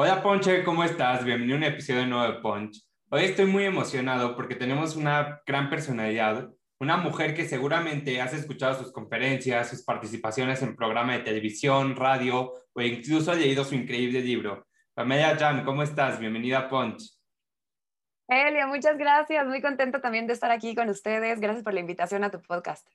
Hola Ponche, ¿cómo estás? Bienvenido a un episodio nuevo de Punch. Hoy estoy muy emocionado porque tenemos una gran personalidad, una mujer que seguramente has escuchado sus conferencias, sus participaciones en programas de televisión, radio o incluso leído su increíble libro. Pamela Jan, ¿cómo estás? Bienvenida a Punch. Elia, muchas gracias. Muy contenta también de estar aquí con ustedes. Gracias por la invitación a tu podcast.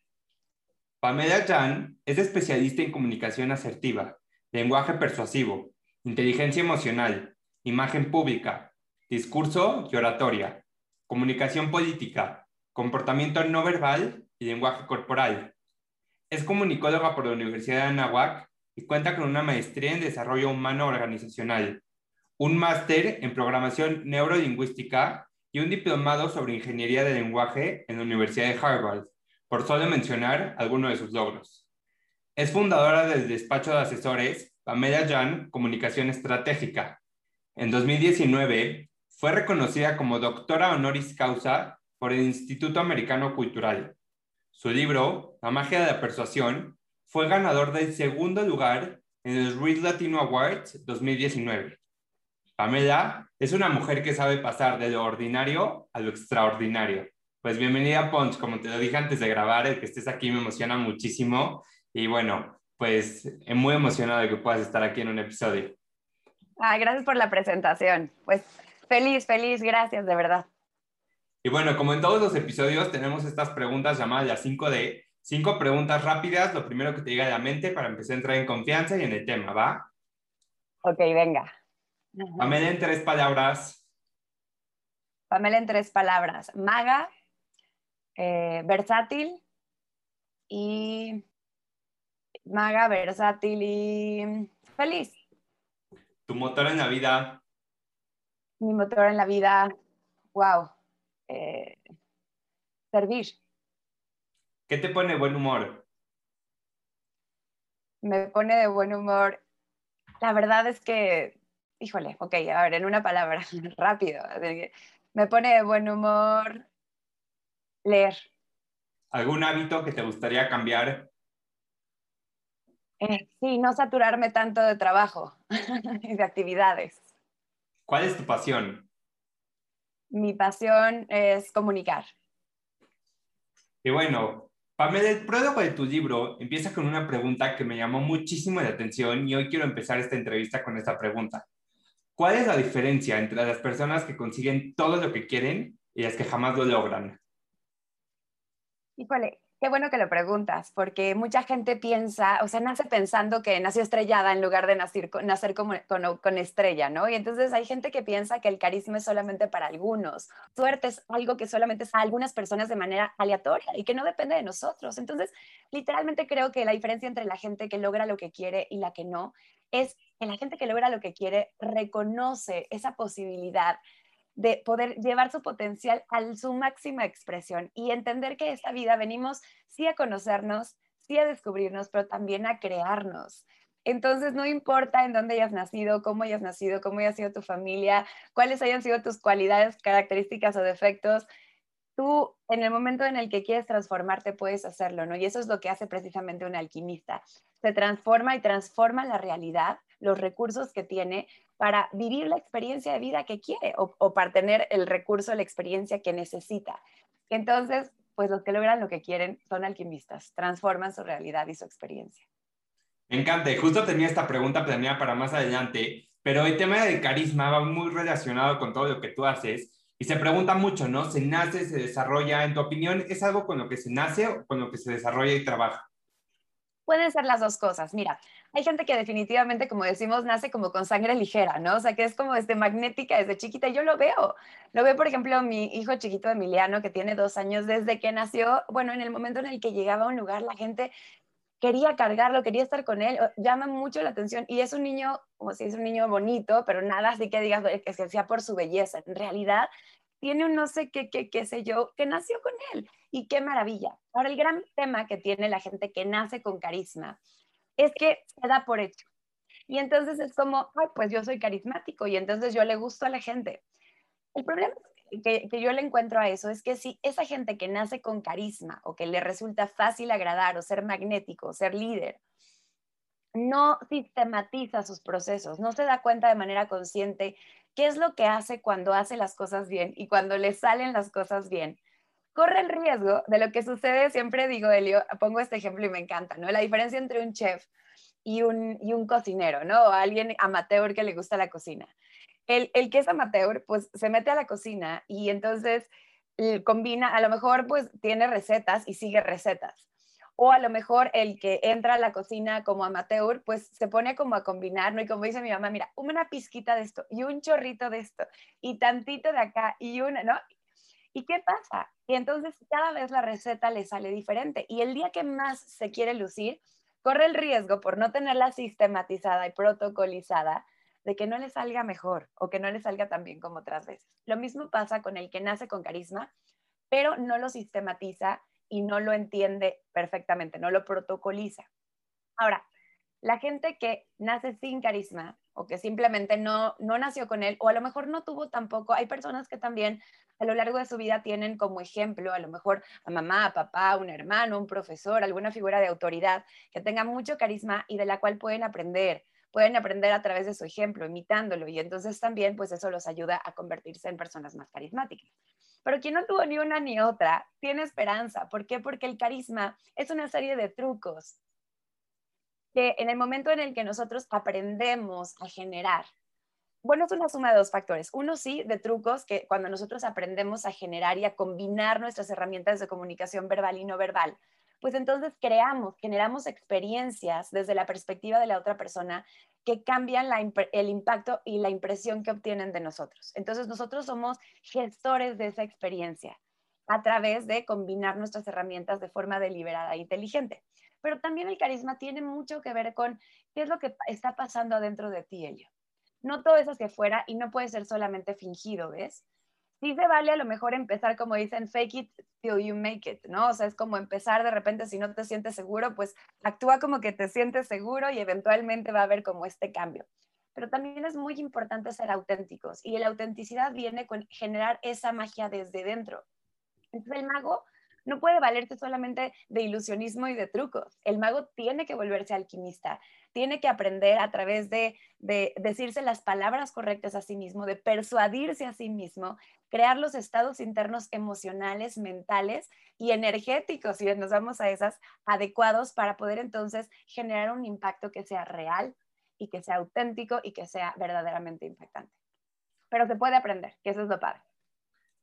Pamela Jan es especialista en comunicación asertiva, lenguaje persuasivo, inteligencia emocional, imagen pública, discurso y oratoria, comunicación política, comportamiento no verbal y lenguaje corporal. Es comunicóloga por la Universidad de Anahuac y cuenta con una maestría en desarrollo humano organizacional, un máster en programación neurolingüística y un diplomado sobre ingeniería de lenguaje en la Universidad de Harvard, por solo mencionar algunos de sus logros. Es fundadora del despacho de asesores Pamela Jan, Comunicación Estratégica. En 2019 fue reconocida como doctora honoris causa por el Instituto Americano Cultural. Su libro, La magia de la persuasión, fue ganador del segundo lugar en los Read Latino Awards 2019. Pamela es una mujer que sabe pasar de lo ordinario a lo extraordinario. Pues bienvenida Punch, como te lo dije antes de grabar, el que estés aquí me emociona muchísimo. Y bueno, pues muy emocionado de que puedas estar aquí en un episodio. Ah, gracias por la presentación. Pues feliz, feliz, gracias, de verdad. Y bueno, como en todos los episodios, tenemos estas preguntas llamadas las 5D. Cinco preguntas rápidas, lo primero que te diga a la mente para empezar a entrar en confianza y en el tema, ¿va? Ok, venga. Pamela en tres palabras. Pamela en tres palabras. Maga, eh, versátil y maga, versátil y feliz. ¿Tu motor en la vida? Mi motor en la vida, wow, eh, servir. ¿Qué te pone buen humor? Me pone de buen humor. La verdad es que, híjole, ok, a ver, en una palabra, rápido. Me pone de buen humor leer. ¿Algún hábito que te gustaría cambiar? Eh, sí, no saturarme tanto de trabajo y de actividades. ¿Cuál es tu pasión? Mi pasión es comunicar. Y bueno, Pamela, el prólogo de tu libro empieza con una pregunta que me llamó muchísimo la atención y hoy quiero empezar esta entrevista con esta pregunta. ¿Cuál es la diferencia entre las personas que consiguen todo lo que quieren y las que jamás lo logran? Híjole, Qué bueno que lo preguntas, porque mucha gente piensa, o sea, nace pensando que nació estrellada en lugar de nacer, nacer como, con, con, estrella, ¿no? Y entonces hay gente que piensa que el carisma es solamente para algunos. Suerte es algo que solamente es a algunas personas de manera aleatoria y que no depende de nosotros. Entonces, literalmente creo que la diferencia entre la gente que logra lo que quiere y la que no es que la gente que logra lo que quiere reconoce esa posibilidad de poder llevar su potencial a su máxima expresión y entender que esta vida venimos sí a conocernos, sí a descubrirnos, pero también a crearnos. Entonces, no importa en dónde hayas nacido, cómo hayas nacido, cómo haya sido tu familia, cuáles hayan sido tus cualidades, características o defectos, tú en el momento en el que quieres transformarte puedes hacerlo, ¿no? Y eso es lo que hace precisamente un alquimista. Se transforma y transforma la realidad, los recursos que tiene para vivir la experiencia de vida que quiere o, para tener el recurso, la experiencia que necesita. Entonces, pues los que logran lo que quieren son alquimistas, transforman su realidad y su experiencia. Me encanta, justo tenía esta pregunta planeada para más adelante, pero el tema del carisma va muy relacionado con todo lo que tú haces y se pregunta mucho, ¿no? ¿Se nace, se desarrolla? En tu opinión, ¿es algo con lo que se nace o con lo que se desarrolla y trabaja? Pueden ser las dos cosas. Mira, hay gente que definitivamente, como decimos, nace como con sangre ligera, ¿no? O sea, que es como este, magnética desde chiquita. Yo lo veo. Lo veo, por ejemplo, mi hijo chiquito Emiliano, que tiene dos años, desde que nació, bueno, en el momento en el que llegaba a un lugar, la gente quería cargarlo, quería estar con él, llama mucho la atención y es un niño, como si es un niño bonito, pero nada así que digas que se hacía por su belleza. En realidad tiene un no sé qué, qué, qué sé yo, que nació con él y qué maravilla. Ahora, el gran tema que tiene la gente que nace con carisma es que se da por hecho. Y entonces es como, Ay, pues yo soy carismático y entonces yo le gusto a la gente. El problema que, que, yo le encuentro a eso es que si esa gente que nace con carisma o que le resulta fácil agradar o ser magnético, o ser líder, no sistematiza sus procesos, no se da cuenta de manera consciente qué es lo que hace cuando hace las cosas bien y cuando le salen las cosas bien, corre el riesgo de lo que sucede, siempre digo, Elio, pongo este ejemplo y me encanta, ¿no? La diferencia entre un chef y un, cocinero, ¿no? O alguien amateur que le gusta la cocina. El, el, que es amateur, pues se mete a la cocina y entonces eh, combina, a lo mejor pues tiene recetas y sigue recetas. O a lo mejor el que entra a la cocina como amateur, pues se pone como a combinar, ¿no? Y como dice mi mamá, mira, una pizquita de esto y un chorrito de esto y tantito de acá y una, ¿no? ¿Y qué pasa? Y entonces cada vez la receta le sale diferente. Y el día que más se quiere lucir, corre el riesgo por no tenerla sistematizada y protocolizada de que no le salga mejor o que no le salga tan bien como otras veces. Lo mismo pasa con el que nace con carisma, pero no lo sistematiza y no lo entiende perfectamente, no lo protocoliza. Ahora, la gente que nace sin carisma o que simplemente no, no nació con él o a lo mejor no tuvo tampoco, hay personas que también a lo largo de su vida tienen como ejemplo a lo mejor a mamá, a papá, un hermano, un profesor, alguna figura de autoridad que tenga mucho carisma y de la cual pueden aprender, pueden aprender a través de su ejemplo, imitándolo y entonces también pues eso los ayuda a convertirse en personas más carismáticas. Pero quien no tuvo ni una ni otra tiene esperanza. ¿Por qué? Porque el carisma es una serie de trucos que en el momento en el que nosotros aprendemos a generar, bueno, es una suma de dos factores. Uno sí, de trucos que cuando nosotros aprendemos a generar y a combinar nuestras herramientas de comunicación verbal y no verbal, pues entonces creamos, generamos experiencias desde la perspectiva de la otra persona que cambian el impacto y la impresión que obtienen de nosotros. Entonces nosotros somos gestores de esa experiencia a través de combinar nuestras herramientas de forma deliberada e inteligente. Pero también el carisma tiene mucho que ver con qué es lo que está pasando adentro de ti, Elio. No todo es hacia afuera y no puede ser solamente fingido, ¿ves? Sí se vale a lo mejor empezar, como dicen, fake it till you make it, ¿no? O sea, es como empezar de repente, si no te sientes seguro, pues actúa como que te sientes seguro y eventualmente va a haber como este cambio. Pero también es muy importante ser auténticos y la autenticidad viene con generar esa magia desde dentro. Entonces el mago no puede valerse solamente de ilusionismo y de trucos. El mago tiene que volverse alquimista, tiene que aprender a través de, decirse las palabras correctas a sí mismo, de persuadirse a sí mismo, crear los estados internos emocionales, mentales y energéticos, si nos vamos a esas, adecuados para poder entonces generar un impacto que sea real y que sea auténtico y que sea verdaderamente impactante. Pero se puede aprender, que eso es lo padre.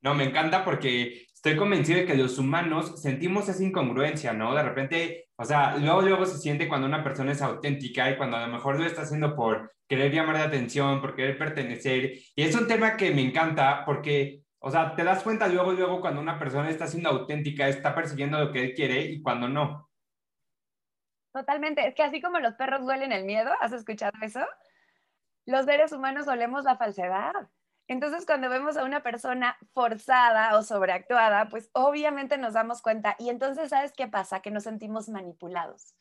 No, me encanta porque estoy convencido de que los humanos sentimos esa incongruencia, ¿no? De repente, o sea, luego, luego se siente cuando una persona es auténtica y cuando a lo mejor lo está haciendo por querer llamar la atención, por querer pertenecer. Y es un tema que me encanta porque, o sea, te das cuenta luego, luego cuando una persona está siendo auténtica, está persiguiendo lo que él quiere y cuando no. Totalmente. Es que así como los perros huelen el miedo, ¿has escuchado eso? Los seres humanos olemos la falsedad. Entonces, cuando vemos a una persona forzada o sobreactuada, pues obviamente nos damos cuenta y entonces, ¿sabes qué pasa? Que nos sentimos manipulados.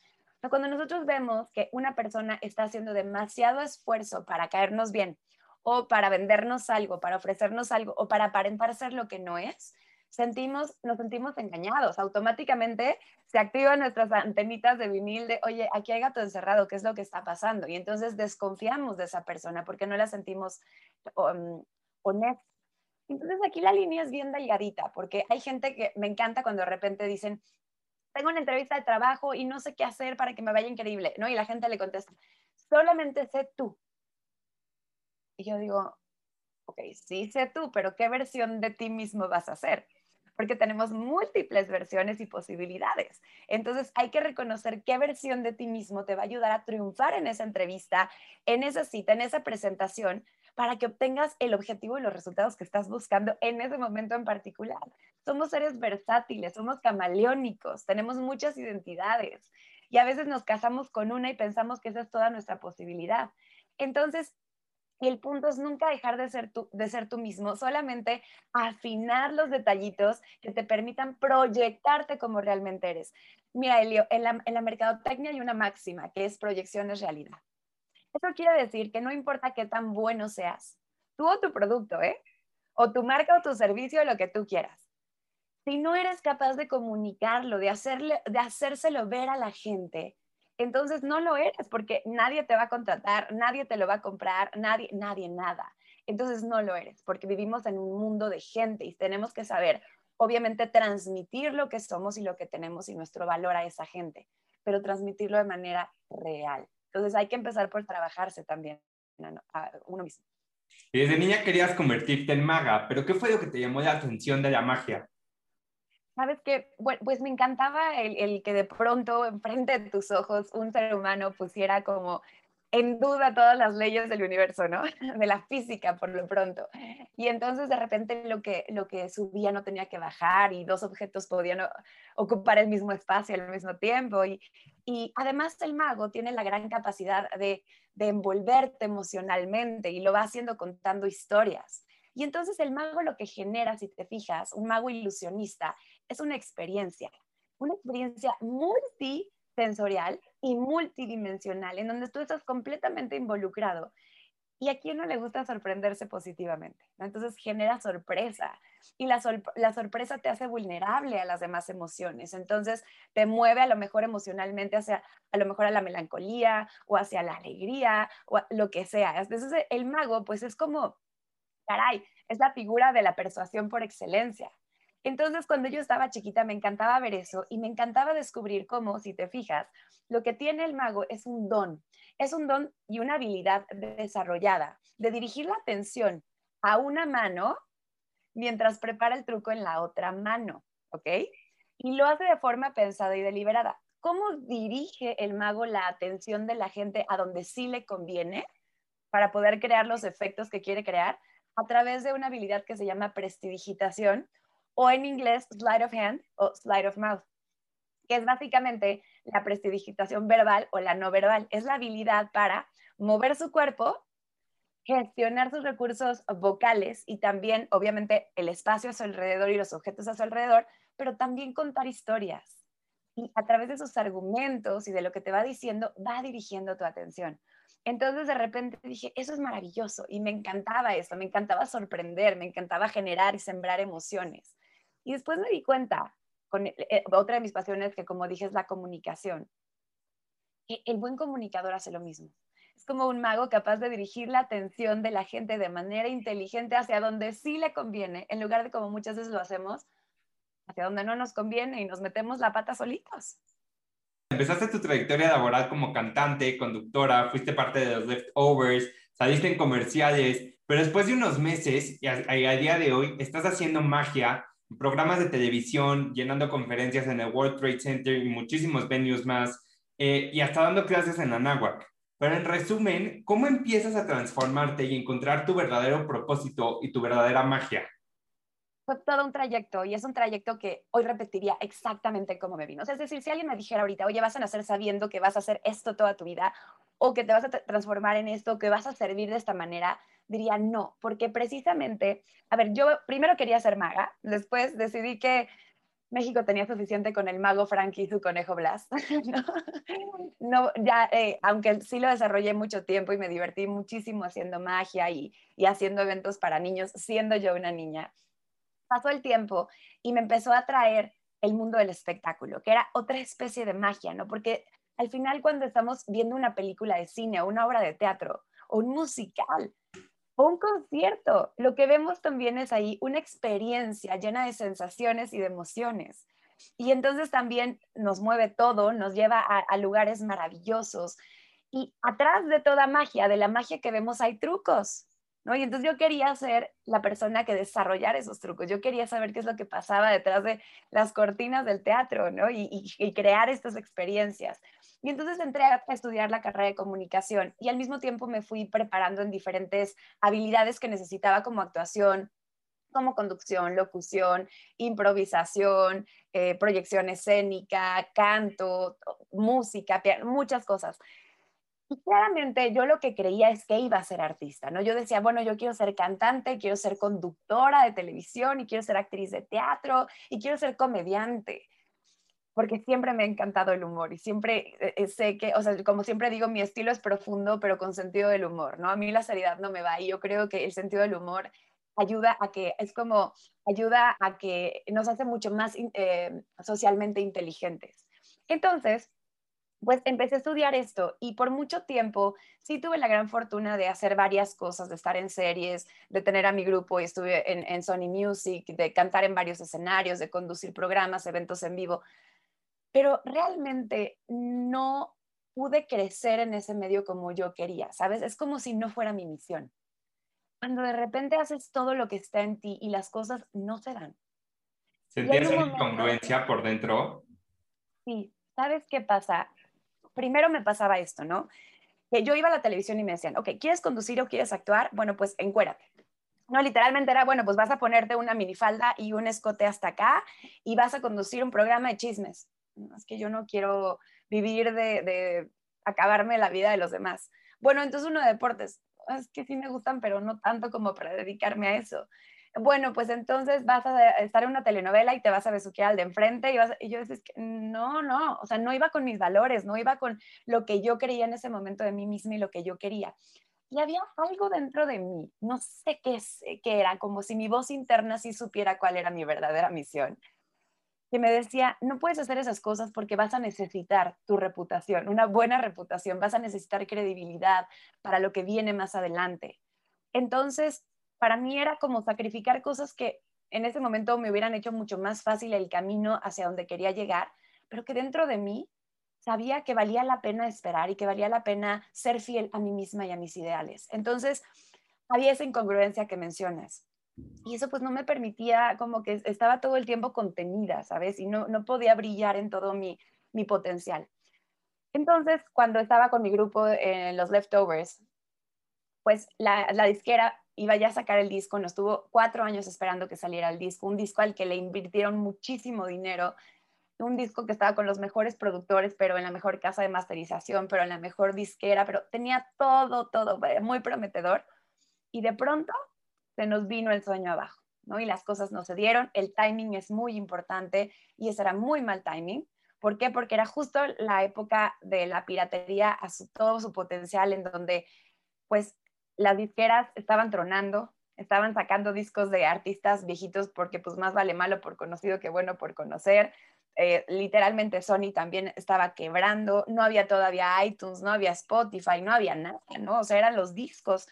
Cuando nosotros vemos que una persona está haciendo demasiado esfuerzo para caernos bien o para vendernos algo, para ofrecernos algo o para aparentar ser lo que no es, sentimos, nos sentimos engañados. Automáticamente se activan nuestras antenitas de vinil de, oye, aquí hay gato encerrado, ¿qué es lo que está pasando? Y entonces desconfiamos de esa persona porque no la sentimos um, honesta. Entonces aquí la línea es bien delgadita, porque hay gente que me encanta cuando de repente dicen, tengo una entrevista de trabajo y no sé qué hacer para que me vaya increíble, ¿no? Y la gente le contesta, solamente sé tú. Y yo digo, ok, sí sé tú, pero ¿qué versión de ti mismo vas a hacer? Porque tenemos múltiples versiones y posibilidades. Entonces hay que reconocer qué versión de ti mismo te va a ayudar a triunfar en esa entrevista, en esa cita, en esa presentación, para que obtengas el objetivo y los resultados que estás buscando en ese momento en particular. Somos seres versátiles, somos camaleónicos, tenemos muchas identidades. Y a veces nos casamos con una y pensamos que esa es toda nuestra posibilidad. Entonces, el punto es nunca dejar de ser, tú, de ser tú mismo, solamente afinar los detallitos que te permitan proyectarte como realmente eres. Mira, Elio, en la, en la mercadotecnia hay una máxima que es proyección es realidad. Eso quiere decir que no importa qué tan bueno seas, tú o tu producto, ¿eh? O tu marca o tu servicio, lo que tú quieras. Si no eres capaz de comunicarlo, de, hacerle, de hacérselo ver a la gente, entonces no lo eres porque nadie te va a contratar, nadie te lo va a comprar, nadie, nadie, nada. Entonces no lo eres porque vivimos en un mundo de gente y tenemos que saber, obviamente, transmitir lo que somos y lo que tenemos y nuestro valor a esa gente, pero transmitirlo de manera real. Entonces hay que empezar por trabajarse también a uno mismo. Y desde niña querías convertirte en maga, pero ¿qué fue lo que te llamó la atención de la magia? Sabes que, bueno, pues me encantaba el, que de pronto enfrente de tus ojos un ser humano pusiera como en duda todas las leyes del universo, ¿no? De la física por lo pronto. Y entonces de repente lo que, lo que subía no tenía que bajar y dos objetos podían ocupar el mismo espacio al mismo tiempo. Y, y además el mago tiene la gran capacidad de, de envolverte emocionalmente y lo va haciendo contando historias. Y entonces el mago lo que genera, si te fijas, un mago ilusionista, es una experiencia, una experiencia multisensorial y multidimensional, en donde tú estás completamente involucrado. Y a quién no le gusta sorprenderse positivamente. Entonces genera sorpresa y la, sorpresa te hace vulnerable a las demás emociones. Entonces te mueve a lo mejor emocionalmente hacia a lo mejor a la melancolía o hacia la alegría o lo que sea. Entonces el mago pues es como caray, es la figura de la persuasión por excelencia. Entonces, cuando yo estaba chiquita, me encantaba ver eso y me encantaba descubrir cómo, si te fijas, lo que tiene el mago es un don, es un don y una habilidad desarrollada de dirigir la atención a una mano mientras prepara el truco en la otra mano, ¿ok? Y lo hace de forma pensada y deliberada. ¿Cómo dirige el mago la atención de la gente a donde sí le conviene para poder crear los efectos que quiere crear? a través de una habilidad que se llama prestidigitación o en inglés slide of hand o slide of mouth, que es básicamente la prestidigitación verbal o la no verbal. Es la habilidad para mover su cuerpo, gestionar sus recursos vocales y también, obviamente, el espacio a su alrededor y los objetos a su alrededor, pero también contar historias. Y a través de sus argumentos y de lo que te va diciendo, va dirigiendo tu atención. Entonces de repente dije, eso es maravilloso y me encantaba eso, me encantaba sorprender, me encantaba generar y sembrar emociones. Y después me di cuenta, eh, eh, otra de mis pasiones que como dije es la comunicación, que el buen comunicador hace lo mismo. Es como un mago capaz de dirigir la atención de la gente de manera inteligente hacia donde sí le conviene, en lugar de como muchas veces lo hacemos, hacia donde no nos conviene y nos metemos la pata solitos. Empezaste tu trayectoria laboral como cantante, conductora, fuiste parte de los Leftovers, saliste en comerciales, pero después de unos meses y a, día de hoy estás haciendo magia, programas de televisión, llenando conferencias en el World Trade Center y muchísimos venues más, eh, y hasta dando clases en Anáhuac. Pero en resumen, ¿cómo empiezas a transformarte y encontrar tu verdadero propósito y tu verdadera magia? fue todo un trayecto y es un trayecto que hoy repetiría exactamente como me vino. es decir, si alguien me dijera ahorita, oye, vas a nacer sabiendo que vas a hacer esto toda tu vida o que te vas a transformar en esto, que vas a servir de esta manera, diría no, porque precisamente, a ver, yo primero quería ser maga, después decidí que México tenía suficiente con el mago Frankie y su conejo Blas. no, ya, eh, aunque sí lo desarrollé mucho tiempo y me divertí muchísimo haciendo magia y, y haciendo eventos para niños, siendo yo una niña pasó el tiempo y me empezó a atraer el mundo del espectáculo, que era otra especie de magia, ¿no? Porque al final cuando estamos viendo una película de cine o una obra de teatro o un musical un concierto, lo que vemos también es ahí una experiencia llena de sensaciones y de emociones. Y entonces también nos mueve todo, nos lleva a, lugares maravillosos. Y atrás de toda magia, de la magia que vemos, hay trucos. Y entonces yo quería ser la persona que desarrollara esos trucos, yo quería saber qué es lo que pasaba detrás de las cortinas del teatro, ¿no? Y, crear estas experiencias. Y entonces entré a estudiar la carrera de comunicación y al mismo tiempo me fui preparando en diferentes habilidades que necesitaba como actuación, como conducción, locución, improvisación, eh, proyección escénica, canto, música, muchas cosas. Y claramente yo lo que creía es que iba a ser artista, ¿no? Yo decía, bueno, yo quiero ser cantante, quiero ser conductora de televisión y quiero ser actriz de teatro y quiero ser comediante, porque siempre me ha encantado el humor y siempre eh, eh, sé que, o sea, como siempre digo, mi estilo es profundo, pero con sentido del humor, ¿no? A mí la seriedad no me va y yo creo que el sentido del humor ayuda a que, es como, ayuda a que nos hace mucho más eh, socialmente inteligentes. Entonces, pues empecé a estudiar esto y por mucho tiempo sí tuve la gran fortuna de hacer varias cosas, de estar en series, de tener a mi grupo y estuve en, en, Sony Music, de cantar en varios escenarios, de conducir programas, eventos en vivo, pero realmente no pude crecer en ese medio como yo quería, ¿sabes? Es como si no fuera mi misión. Cuando de repente haces todo lo que está en ti y las cosas no se dan. ¿Sentías una incongruencia por dentro? Sí, ¿sabes qué pasa? primero me pasaba esto, ¿no? Que yo iba a la televisión y me decían, ok, ¿quieres conducir o quieres actuar? Bueno, pues encuérate. No, literalmente era, bueno, pues vas a ponerte una minifalda y un escote hasta acá y vas a conducir un programa de chismes. Es que yo no quiero vivir de, de acabarme la vida de los demás. Bueno, entonces uno de deportes, es que sí me gustan, pero no tanto como para dedicarme a eso bueno, pues entonces vas a estar en una telenovela y te vas a besuquear al de enfrente y, vas, y yo decía, no, no, o sea, no iba con mis valores, no iba con lo que yo creía en ese momento de mí misma y lo que yo quería. Y había algo dentro de mí, no sé qué, qué era, como si mi voz interna sí supiera cuál era mi verdadera misión, que me decía, no puedes hacer esas cosas porque vas a necesitar tu reputación, una buena reputación, vas a necesitar credibilidad para lo que viene más adelante. Entonces, para mí era como sacrificar cosas que en ese momento me hubieran hecho mucho más fácil el camino hacia donde quería llegar, pero que dentro de mí sabía que valía la pena esperar y que valía la pena ser fiel a mí misma y a mis ideales. Entonces, había esa incongruencia que mencionas. Y eso pues no me permitía, como que estaba todo el tiempo contenida, ¿sabes? Y no, no podía brillar en todo mi, mi potencial. Entonces, cuando estaba con mi grupo en los leftovers, pues la, la disquera iba ya a sacar el disco, nos tuvo cuatro años esperando que saliera el disco, un disco al que le invirtieron muchísimo dinero, un disco que estaba con los mejores productores, pero en la mejor casa de masterización, pero en la mejor disquera, pero tenía todo, todo muy prometedor. Y de pronto se nos vino el sueño abajo, ¿no? Y las cosas no se dieron, el timing es muy importante y ese era muy mal timing. ¿Por qué? Porque era justo la época de la piratería a todo su potencial, en donde pues las disqueras estaban tronando, estaban sacando discos de artistas viejitos porque pues más vale malo por conocido que bueno por conocer. Eh, literalmente Sony también estaba quebrando, no había todavía iTunes, no había Spotify, no había nada, ¿no? O sea, eran los discos.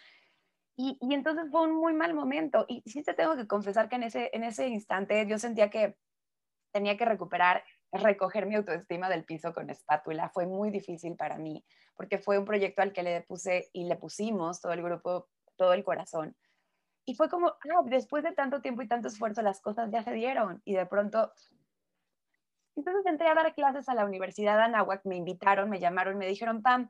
Y, entonces fue un muy mal momento. Y sí te tengo que confesar que en ese, en ese instante yo sentía que tenía que recuperar recoger mi autoestima del piso con espátula. Fue muy difícil para mí porque fue un proyecto al que le puse y le pusimos todo el grupo, todo el corazón. Y fue como, ah, después de tanto tiempo y tanto esfuerzo, las cosas ya se dieron. Y de pronto, entonces entré a dar clases a la Universidad de Anáhuac, me invitaron, me llamaron, me dijeron, Pam,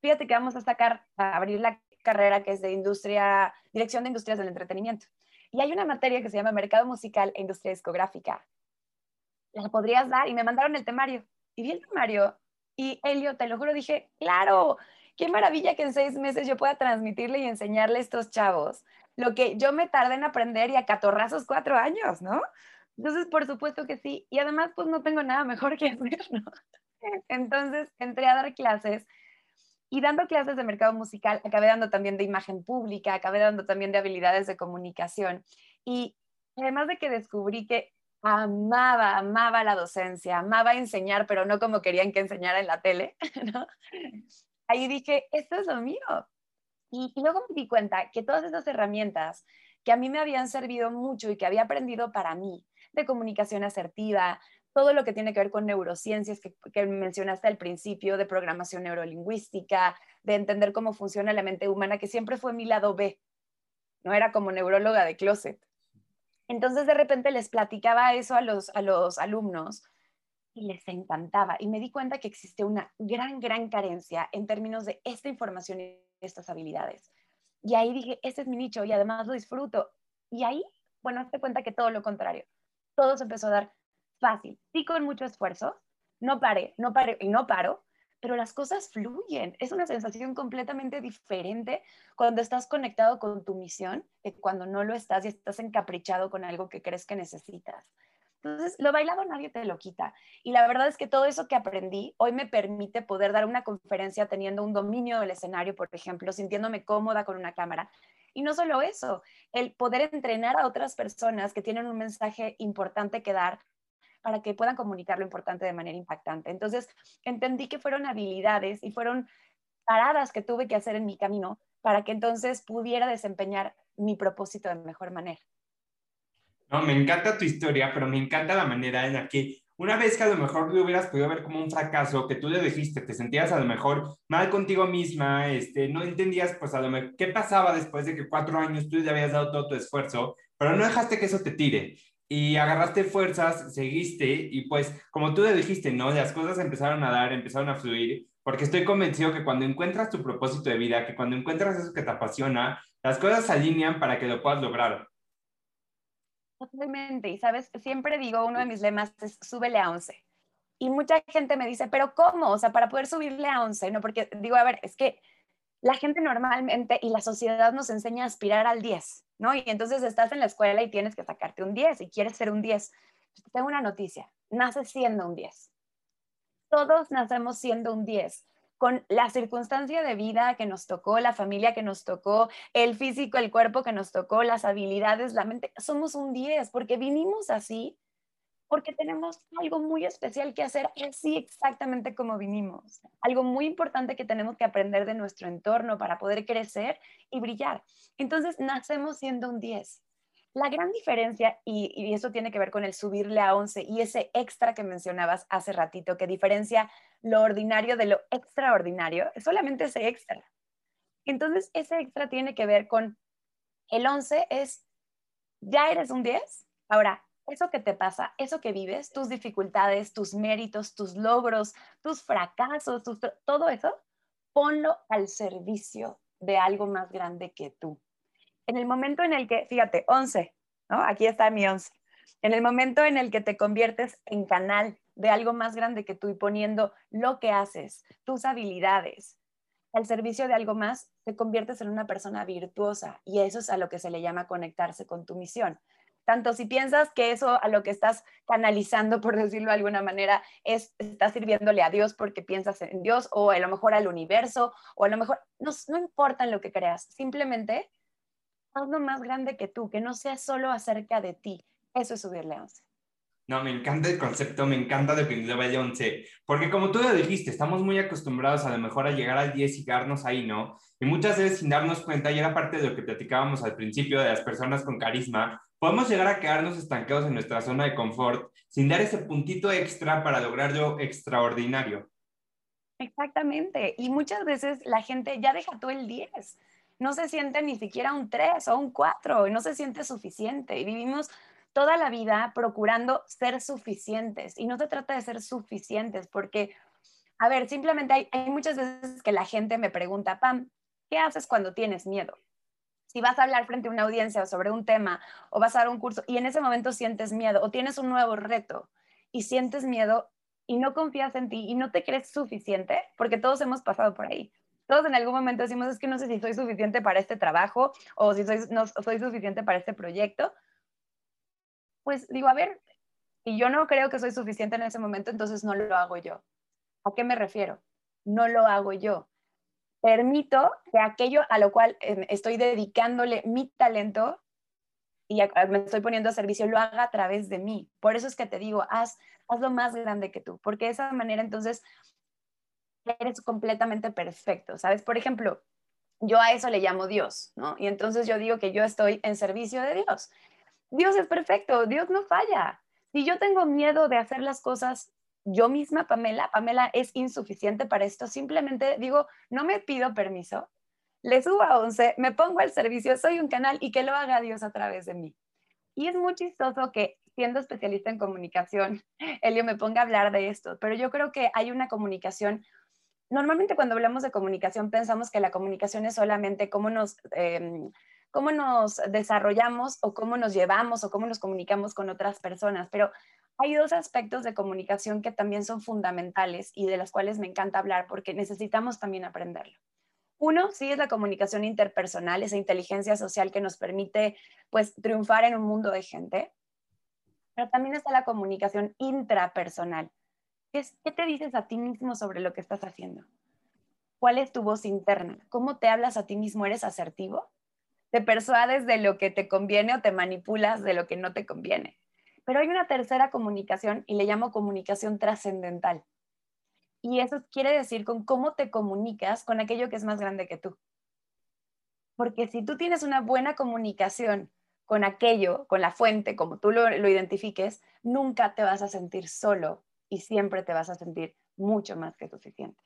fíjate que vamos a sacar, a abrir la carrera que es de industria, dirección de industrias del entretenimiento. Y hay una materia que se llama mercado musical e industria discográfica la podrías dar? Y me mandaron el temario. Y vi el temario y Elio, te lo juro, dije, claro, qué maravilla que en seis meses yo pueda transmitirle y enseñarle a estos chavos lo que yo me tardé en aprender y a catorrazos cuatro años, ¿no? Entonces, por supuesto que sí. Y además, pues no tengo nada mejor que hacer, ¿no? Entonces, entré a dar clases y dando clases de mercado musical, acabé dando también de imagen pública, acabé dando también de habilidades de comunicación. Y además de que descubrí que amaba, amaba la docencia, amaba enseñar, pero no como querían que enseñara en la tele, ¿no? Ahí dije, esto es lo mío. Y, luego me di cuenta que todas esas herramientas que a mí me habían servido mucho y que había aprendido para mí, de comunicación asertiva, todo lo que tiene que ver con neurociencias que, que mencionaste al principio, de programación neurolingüística, de entender cómo funciona la mente humana, que siempre fue mi lado B, no era como neuróloga de closet. Entonces de repente les platicaba eso a los, a los alumnos y les encantaba. Y me di cuenta que existe una gran, gran carencia en términos de esta información y estas habilidades. Y ahí dije, este es mi nicho y además lo disfruto. Y ahí, Bueno, hazte cuenta que todo lo contrario. Todo se empezó a dar fácil, sí con mucho esfuerzo. No paré, no paré y no paro, pero las cosas fluyen. Es una sensación completamente diferente cuando estás conectado con tu misión que cuando no lo estás y estás encaprichado con algo que crees que necesitas. Entonces, lo bailado nadie te lo quita. Y la verdad es que todo eso que aprendí hoy me permite poder dar una conferencia teniendo un dominio del escenario, por ejemplo, sintiéndome cómoda con una cámara. Y no solo eso, el poder entrenar a otras personas que tienen un mensaje importante que dar para que puedan comunicar lo importante de manera impactante. Entonces, entendí que fueron habilidades y fueron paradas que tuve que hacer en mi camino para que entonces pudiera desempeñar mi propósito de mejor manera. No, me encanta tu historia, pero me encanta la manera en la que una vez que a lo mejor lo hubieras podido ver como un fracaso, que tú le dijiste, te sentías a lo mejor mal contigo misma, este, no entendías pues a lo mejor qué pasaba después de que cuatro años tú le habías dado todo tu esfuerzo, pero no dejaste que eso te tire y agarraste fuerzas, seguiste y pues como tú dijiste, ¿no? Las cosas empezaron a dar, empezaron a fluir, porque estoy convencido que cuando encuentras tu propósito de vida, que cuando encuentras eso que te apasiona, las cosas se alinean para que lo puedas lograr. Totalmente. Y sabes, siempre digo, uno de mis lemas es súbele a 11. Y mucha gente me dice, pero ¿cómo? O sea, para poder subirle a 11, ¿no? Porque digo, a ver, es que la gente normalmente y la sociedad nos enseña a aspirar al 10, ¿no? Y entonces estás en la escuela y tienes que sacarte un 10 y quieres ser un 10. Tengo una noticia, naces siendo un 10. Todos nacemos siendo un 10 con la circunstancia de vida que nos tocó, la familia que nos tocó, el físico, el cuerpo que nos tocó, las habilidades, la mente, somos un 10 porque vinimos así, porque tenemos algo muy especial que hacer así exactamente como vinimos, algo muy importante que tenemos que aprender de nuestro entorno para poder crecer y brillar. Entonces, nacemos siendo un 10. La gran diferencia, y, eso tiene que ver con el subirle a 11 y ese extra que mencionabas hace ratito, que diferencia lo ordinario de lo extraordinario, es solamente ese extra. Entonces, ese extra tiene que ver con el 11 es, ya eres un 10, ahora, eso que te pasa, eso que vives, tus dificultades, tus méritos, tus logros, tus fracasos, todo eso, ponlo al servicio de algo más grande que tú en el momento en el que, fíjate, 11, ¿no? Aquí está mi 11. En el momento en el que te conviertes en canal de algo más grande que tú y poniendo lo que haces, tus habilidades, al servicio de algo más, te conviertes en una persona virtuosa y eso es a lo que se le llama conectarse con tu misión. Tanto si piensas que eso a lo que estás canalizando, por decirlo de alguna manera, es estás sirviéndole a Dios porque piensas en Dios o a lo mejor al universo o a lo mejor no, no importa en lo que creas, simplemente hazlo más grande que tú, que no sea solo acerca de ti. Eso es subirle a 11. No, me encanta el concepto, me encanta de vaya 11, porque como tú lo dijiste, estamos muy acostumbrados a lo mejor a llegar al 10 y quedarnos ahí, ¿no? Y muchas veces sin darnos cuenta, y era parte de lo que platicábamos al principio de las personas con carisma, podemos llegar a quedarnos estancados en nuestra zona de confort sin dar ese puntito extra para lograr lo extraordinario. Exactamente, y muchas veces la gente ya deja todo el 10 no se siente ni siquiera un 3 o un 4 y no se siente suficiente. Y vivimos toda la vida procurando ser suficientes. Y no se trata de ser suficientes porque, a ver, simplemente hay, muchas veces que la gente me pregunta, Pam, ¿qué haces cuando tienes miedo? si vas a hablar frente a una audiencia o sobre un tema o vas a dar un curso y en ese momento sientes miedo o tienes un nuevo reto y sientes miedo y no confías en ti y no te crees suficiente, porque todos hemos pasado por ahí todos en algún momento decimos, es que no sé si soy suficiente para este trabajo o si soy, no soy suficiente para este proyecto. Pues digo, a ver, y yo no creo que soy suficiente en ese momento, entonces no lo hago yo. ¿A qué me refiero? No lo hago yo. Permito que aquello a lo cual em, estoy dedicándole mi talento y me estoy poniendo a servicio, lo haga a través de mí. Por eso es que te digo, haz, haz lo más grande que tú, porque de esa manera entonces eres completamente perfecto, ¿sabes? Por ejemplo, yo a eso le llamo Dios, ¿no? Y entonces yo digo que yo estoy en servicio de Dios. Dios es perfecto, Dios no falla. Si yo tengo miedo de hacer las cosas yo misma, Pamela, Pamela es insuficiente para esto, simplemente digo, no me pido permiso, le subo a 11, me pongo al servicio, soy un canal y que lo haga Dios a través de mí. Y es muy chistoso que siendo especialista en comunicación, Elio me ponga a hablar de esto, pero yo creo que hay una comunicación Normalmente cuando hablamos de comunicación pensamos que la comunicación es solamente cómo nos, em, cómo nos desarrollamos o cómo nos llevamos o cómo nos comunicamos con otras personas, pero hay dos aspectos de comunicación que también son fundamentales y de las cuales me encanta hablar porque necesitamos también aprenderlo. Uno, sí es la comunicación interpersonal, esa inteligencia social que nos permite pues triunfar en un mundo de gente, pero también está la comunicación intrapersonal. ¿Qué, ¿Qué te dices a ti mismo sobre lo que estás haciendo? ¿Cuál es tu voz interna? ¿Cómo te hablas a ti mismo? ¿Eres asertivo? ¿Te persuades de lo que te conviene o te manipulas de lo que no te conviene? Pero hay una tercera comunicación y le llamo comunicación trascendental. Y eso quiere decir con cómo te comunicas con aquello que es más grande que tú. Porque si tú tienes una buena comunicación con aquello, con la fuente, como tú lo, identifiques, nunca te vas a sentir solo y siempre te vas a sentir mucho más que suficiente.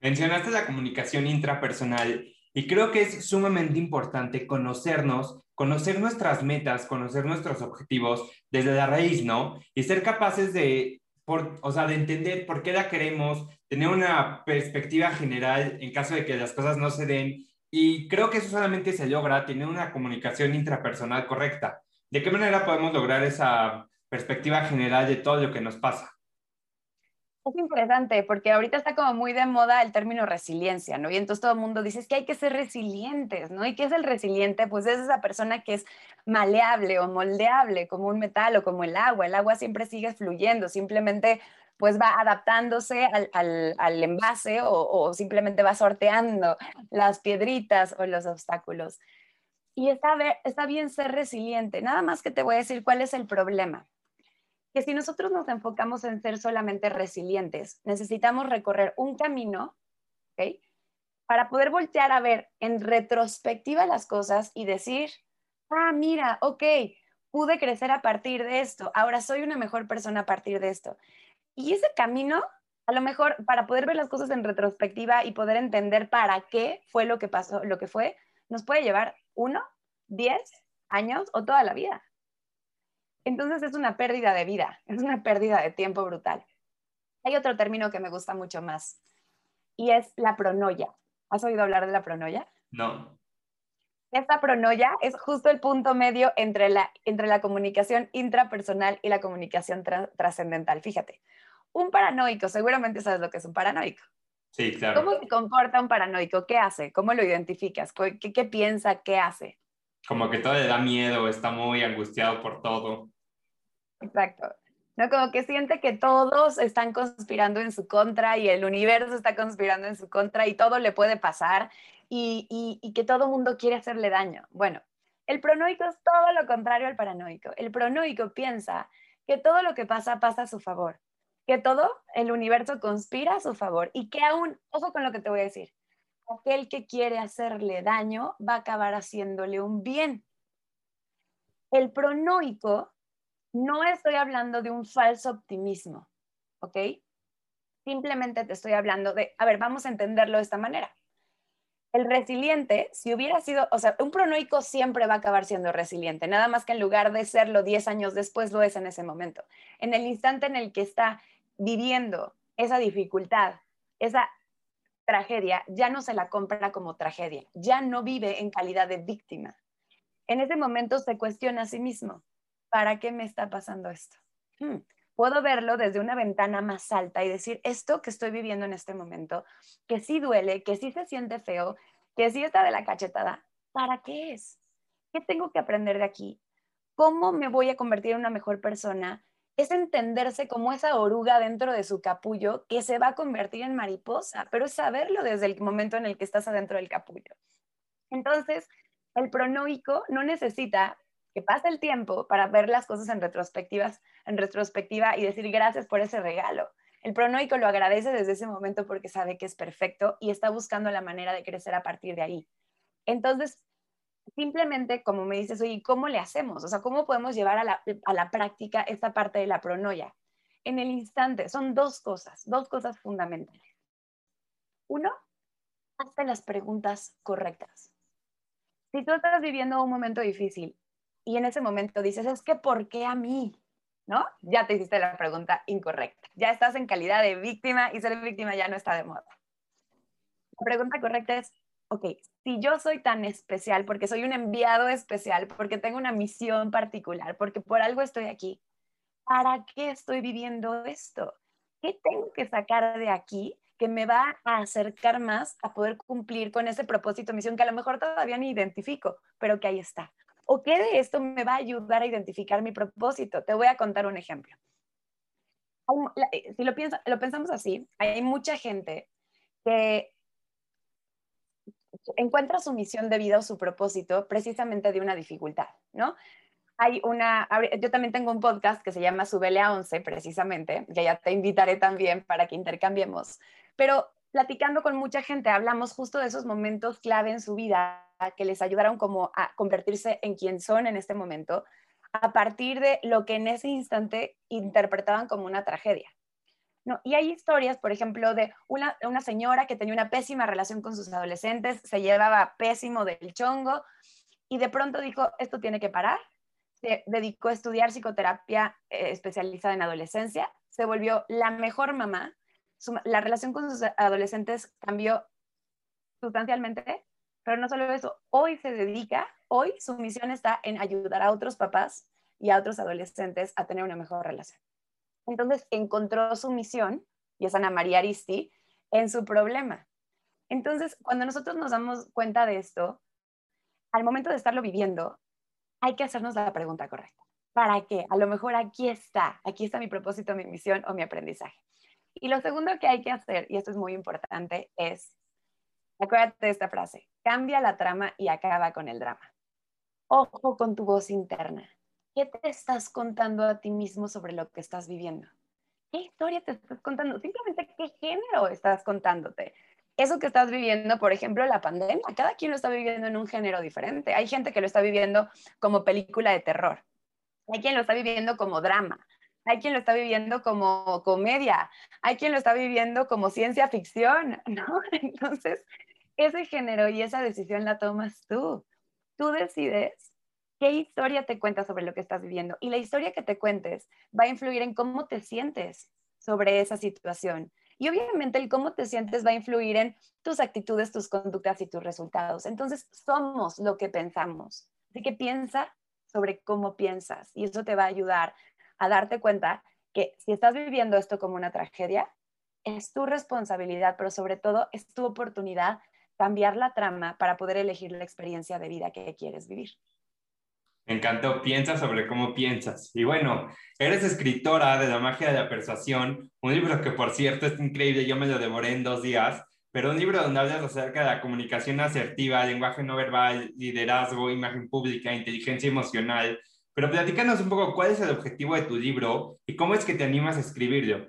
Mencionaste la comunicación intrapersonal y creo que es sumamente importante conocernos, conocer nuestras metas, conocer nuestros objetivos desde la raíz, ¿no? Y ser capaces de, o sea, de entender por qué la queremos, tener una perspectiva general en caso de que las cosas no se den. Y creo que eso solamente se logra tener una comunicación intrapersonal correcta. ¿De qué manera podemos lograr esa perspectiva general de todo lo que nos pasa? Es interesante porque ahorita está como muy de moda el término resiliencia, ¿no? Y entonces todo el mundo dice que hay que ser resilientes, ¿no? ¿Y qué es el resiliente? Pues es esa persona que es maleable o moldeable, como un metal o como el agua. El agua siempre sigue fluyendo, simplemente pues va adaptándose al, al, al envase o, o, simplemente va sorteando las piedritas o los obstáculos. Y está, está bien ser resiliente. Nada más que te voy a decir cuál es el problema que si nosotros nos enfocamos en ser solamente resilientes, necesitamos recorrer un camino, ¿ok? Para poder voltear a ver en retrospectiva las cosas y decir, ah, mira, ok, pude crecer a partir de esto, ahora soy una mejor persona a partir de esto. Y ese camino, a lo mejor para poder ver las cosas en retrospectiva y poder entender para qué fue lo que pasó, lo que fue, nos puede llevar uno, diez años o toda la vida. Entonces es una pérdida de vida, es una pérdida de tiempo brutal. Hay otro término que me gusta mucho más y es la pronoia. ¿Has oído hablar de la pronoia? No. Esta pronoia es justo el punto medio entre la, entre la comunicación intrapersonal y la comunicación tra trascendental. Fíjate, un paranoico, seguramente sabes lo que es un paranoico. Sí, claro. ¿Cómo se comporta un paranoico? ¿Qué hace? ¿Cómo lo identificas? ¿Qué, qué piensa? ¿Qué hace? Como que todo le da miedo, está muy angustiado por todo. Exacto. ¿no? Como que siente que todos están conspirando en su contra y el universo está conspirando en su contra y todo le puede pasar y, y, que todo mundo quiere hacerle daño. Bueno, el pronoico es todo lo contrario al paranoico. El pronoico piensa que todo lo que pasa pasa a su favor, que todo el universo conspira a su favor y que aún, ojo con lo que te voy a decir, aquel que quiere hacerle daño va a acabar haciéndole un bien. El pronoico no estoy hablando de un falso optimismo, ¿ok? Simplemente te estoy hablando de, a ver, vamos a entenderlo de esta manera. El resiliente, si hubiera sido, o sea, un pronoico siempre va a acabar siendo resiliente, nada más que en lugar de serlo 10 años después, lo es en ese momento. En el instante en el que está viviendo esa dificultad, esa tragedia, ya no se la compra como tragedia, ya no vive en calidad de víctima. En ese momento se cuestiona a sí mismo, ¿para qué me está pasando esto? Hmm, puedo verlo desde una ventana más alta y decir, esto que estoy viviendo en este momento, que sí duele, que sí se siente feo, que sí está de la cachetada, ¿para qué es? ¿Qué tengo que aprender de aquí? ¿Cómo me voy a convertir en una mejor persona? Es entenderse como esa oruga dentro de su capullo que se va a convertir en mariposa, pero es saberlo desde el momento en el que estás adentro del capullo. Entonces, el pronoico no necesita que pasa el tiempo para ver las cosas en retrospectivas, en retrospectiva y decir gracias por ese regalo. El pronoico lo agradece desde ese momento porque sabe que es perfecto y está buscando la manera de crecer a partir de ahí. Entonces, simplemente, como me dices, oye, ¿cómo le hacemos? O sea, ¿cómo podemos llevar a la, a la práctica esta parte de la pronoia? En el instante, son dos cosas, dos cosas fundamentales. Uno, hazte las preguntas correctas. Si tú estás viviendo un momento difícil y en ese momento dices, es que ¿por qué a mí? ¿No? Ya te hiciste la pregunta incorrecta. Ya estás en calidad de víctima y ser víctima ya no está de moda. La pregunta correcta es, ok, si yo soy tan especial, porque soy un enviado especial, porque tengo una misión particular, porque por algo estoy aquí, ¿para qué estoy viviendo esto? ¿Qué tengo que sacar de aquí que me va a acercar más a poder cumplir con ese propósito, misión que a lo mejor todavía ni identifico, pero que ahí está? ¿O qué de esto me va a ayudar a identificar mi propósito? Te voy a contar un ejemplo. Eh, si lo, lo pensamos así, hay mucha gente que encuentra su misión de vida o su propósito precisamente de una dificultad, ¿no? Hay una, yo también tengo un podcast que se llama Subele a 11, precisamente, que ya te invitaré también para que intercambiemos, pero platicando con mucha gente hablamos justo de esos momentos clave en su vida que les ayudaron como a convertirse en quien son en este momento, a partir de lo que en ese instante interpretaban como una tragedia. ¿no? Y hay historias, por ejemplo, de una, una señora que tenía una pésima relación con sus adolescentes, se llevaba pésimo del chongo y de pronto dijo, esto tiene que parar. Se dedicó a estudiar psicoterapia eh, especializada en adolescencia, se volvió la mejor mamá, la relación con sus adolescentes cambió sustancialmente, pero no solo eso, hoy se dedica, hoy su misión está en ayudar a otros papás y a otros adolescentes a tener una mejor relación. Entonces encontró su misión, y es Ana María Aristi, en su problema. Entonces, cuando nosotros nos damos cuenta de esto, al momento de estarlo viviendo, hay que hacernos la pregunta correcta. ¿Para qué? A lo mejor aquí está, aquí está mi propósito, mi misión o mi aprendizaje. Y lo segundo que hay que hacer, y esto es muy importante, es, acuérdate de esta frase, cambia la trama y acaba con el drama. Ojo con tu voz interna. ¿Qué te estás contando a ti mismo sobre lo que estás viviendo? ¿Qué historia te estás contando? Simplemente qué género estás contándote. Eso que estás viviendo, por ejemplo, la pandemia, cada quien lo está viviendo en un género diferente. Hay gente que lo está viviendo como película de terror. Hay quien lo está viviendo como drama. Hay quien lo está viviendo como comedia. Hay quien lo está viviendo como ciencia ficción, ¿no? Entonces, ese género y esa decisión la tomas tú. Tú decides qué historia te cuentas sobre lo que estás viviendo. Y la historia que te cuentes va a influir en cómo te sientes sobre esa situación. Y obviamente el cómo te sientes va a influir en tus actitudes, tus conductas y tus resultados. Entonces, somos lo que pensamos. Así que piensa sobre cómo piensas y eso te va a ayudar a darte cuenta que si estás viviendo esto como una tragedia, es tu responsabilidad, pero sobre todo es tu oportunidad cambiar la trama para poder elegir la experiencia de vida que quieres vivir. Me encantó, piensa sobre cómo piensas. Y bueno, eres escritora de La magia de la persuasión, un libro que por cierto es increíble, yo me lo devoré en dos días, pero un libro donde hablas acerca de la comunicación asertiva, lenguaje no verbal, liderazgo, imagen pública, inteligencia emocional. Pero platícanos un poco cuál es el objetivo de tu libro y cómo es que te animas a escribirlo.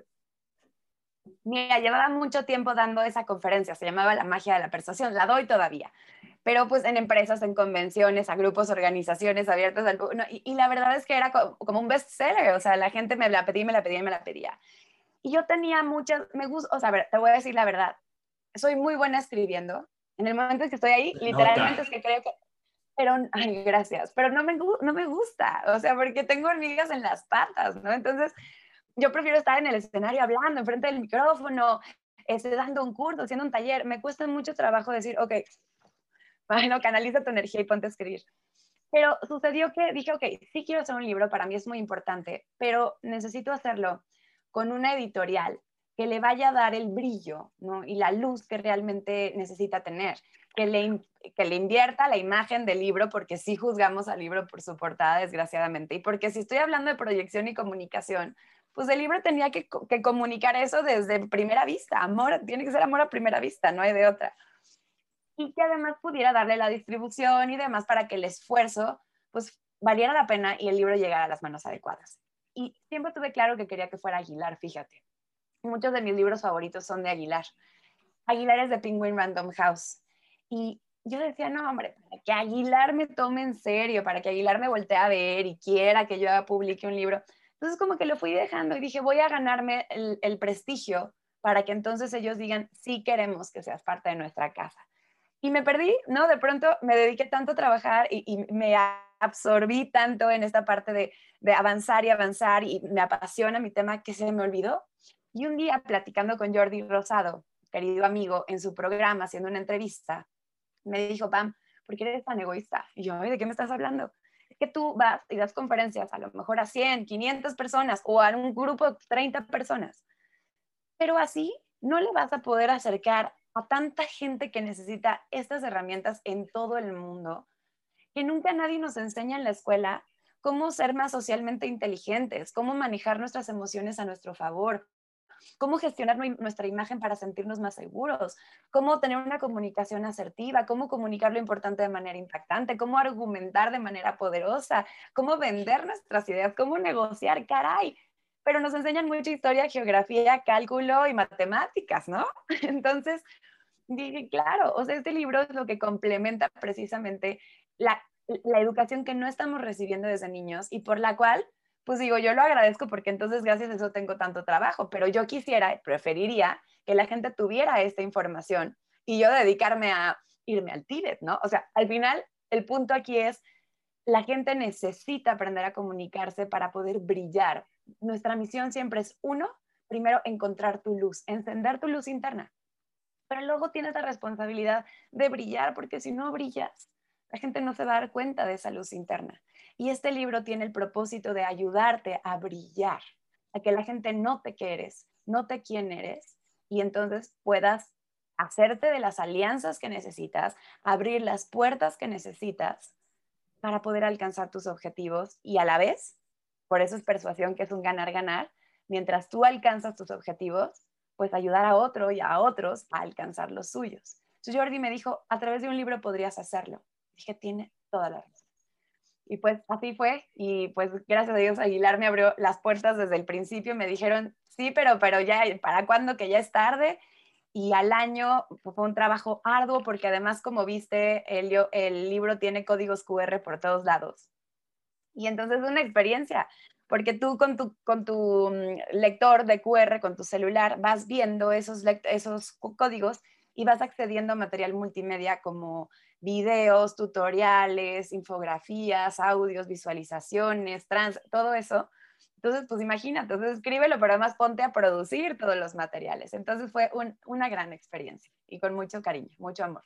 Mira, llevaba mucho tiempo dando esa conferencia, se llamaba La magia de la persuasión, la doy todavía pero pues en empresas, en convenciones, a grupos, organizaciones abiertas al y, la verdad es que era como, un bestseller, o sea, la gente me la pedía, me la pedía, me la pedía. Y yo tenía muchas, me gusta, o sea, a ver, te voy a decir la verdad, soy muy buena escribiendo. En el momento en que estoy ahí, literalmente es que creo que, pero, ay, gracias, pero no me, no me gusta, o sea, porque tengo hormigas en las patas, ¿no? Entonces, yo prefiero estar en el escenario hablando, enfrente del micrófono, este, dando un curso, haciendo un taller. Me cuesta mucho trabajo decir, ok, bueno, canaliza tu energía y ponte a escribir. Pero sucedió que dije, ok, sí quiero hacer un libro, para mí es muy importante, pero necesito hacerlo con una editorial que le vaya a dar el brillo ¿no? y la luz que realmente necesita tener, que le, que le invierta la imagen del libro, porque sí juzgamos al libro por su portada, desgraciadamente, y porque si estoy hablando de proyección y comunicación, pues el libro tenía que, que comunicar eso desde primera vista, amor, tiene que ser amor a primera vista, no hay de otra y que además pudiera darle la distribución y demás para que el esfuerzo pues valiera la pena y el libro llegara a las manos adecuadas. Y siempre tuve claro que quería que fuera Aguilar, fíjate. Muchos de mis libros favoritos son de Aguilar. Aguilar es de Penguin Random House. Y yo decía, no, hombre, para que Aguilar me tome en serio, para que Aguilar me voltee a ver y quiera que yo publique un libro. Entonces como que lo fui dejando y dije, voy a ganarme el, el prestigio para que entonces ellos digan, sí queremos que seas parte de nuestra casa y me perdí, ¿no? De pronto me dediqué tanto a trabajar y, me absorbí tanto en esta parte de, de, avanzar y avanzar y me apasiona mi tema que se me olvidó. Y un día platicando con Jordi Rosado, querido amigo, en su programa, haciendo una entrevista, Me dijo, Pam, ¿por qué eres tan egoísta? Y yo, ¿de qué me estás hablando? Es que tú vas y das conferencias a lo mejor a 100, 500 personas o a un grupo de 30 personas. Pero así no le vas a poder acercar a tanta gente que necesita estas herramientas en todo el mundo, que nunca nadie nos enseña en la escuela cómo ser más socialmente inteligentes, cómo manejar nuestras emociones a nuestro favor, cómo gestionar nuestra imagen para sentirnos más seguros, cómo tener una comunicación asertiva, cómo comunicar lo importante de manera impactante, cómo argumentar de manera poderosa, cómo vender nuestras ideas, cómo negociar, caray. Pero nos enseñan mucha historia, geografía, cálculo y matemáticas, ¿no? Entonces, dije, claro, o sea, este libro es lo que complementa precisamente la, la educación que no estamos recibiendo desde niños y por la cual pues digo, yo lo agradezco porque entonces gracias a eso tengo tanto trabajo, pero yo quisiera, preferiría que la gente tuviera esta información y yo dedicarme a irme al Tíbet, ¿no? O sea, al final el punto aquí es, la gente necesita aprender a comunicarse para poder brillar. Nuestra misión siempre es, uno, primero encontrar tu luz, encender tu luz interna, pero luego tienes la responsabilidad de brillar, porque si no brillas, la gente no se va a dar cuenta de esa luz interna. Y este libro tiene el propósito de ayudarte a brillar, a que la gente note que eres, note quién eres y entonces puedas hacerte de las alianzas que necesitas, abrir las puertas que necesitas para poder alcanzar tus objetivos y a la vez, por eso es persuasión que es un ganar-ganar, mientras tú alcanzas tus objetivos, pues ayudar a otro y a otros a alcanzar los suyos. Entonces Jordi me dijo, a través de un libro podrías hacerlo. Dije, tiene toda la razón. Y pues así fue, y pues gracias a Dios Aguilar me abrió las puertas desde el principio, me dijeron, sí, pero, pero ya, ¿para cuándo? Que ya es tarde. Y al año pues, fue un trabajo arduo porque además, como viste, el, el libro tiene códigos QR por todos lados. Y entonces es una experiencia, porque tú con tu, con tu mm, lector de QR, con tu celular, vas viendo esos, esos códigos y vas accediendo a material multimedia como videos, tutoriales, infografías, audios, visualizaciones, trans, todo eso. Entonces, pues imagínate, entonces escríbelo, pero además ponte a producir todos los materiales. Entonces fue una gran experiencia y con mucho cariño, mucho amor.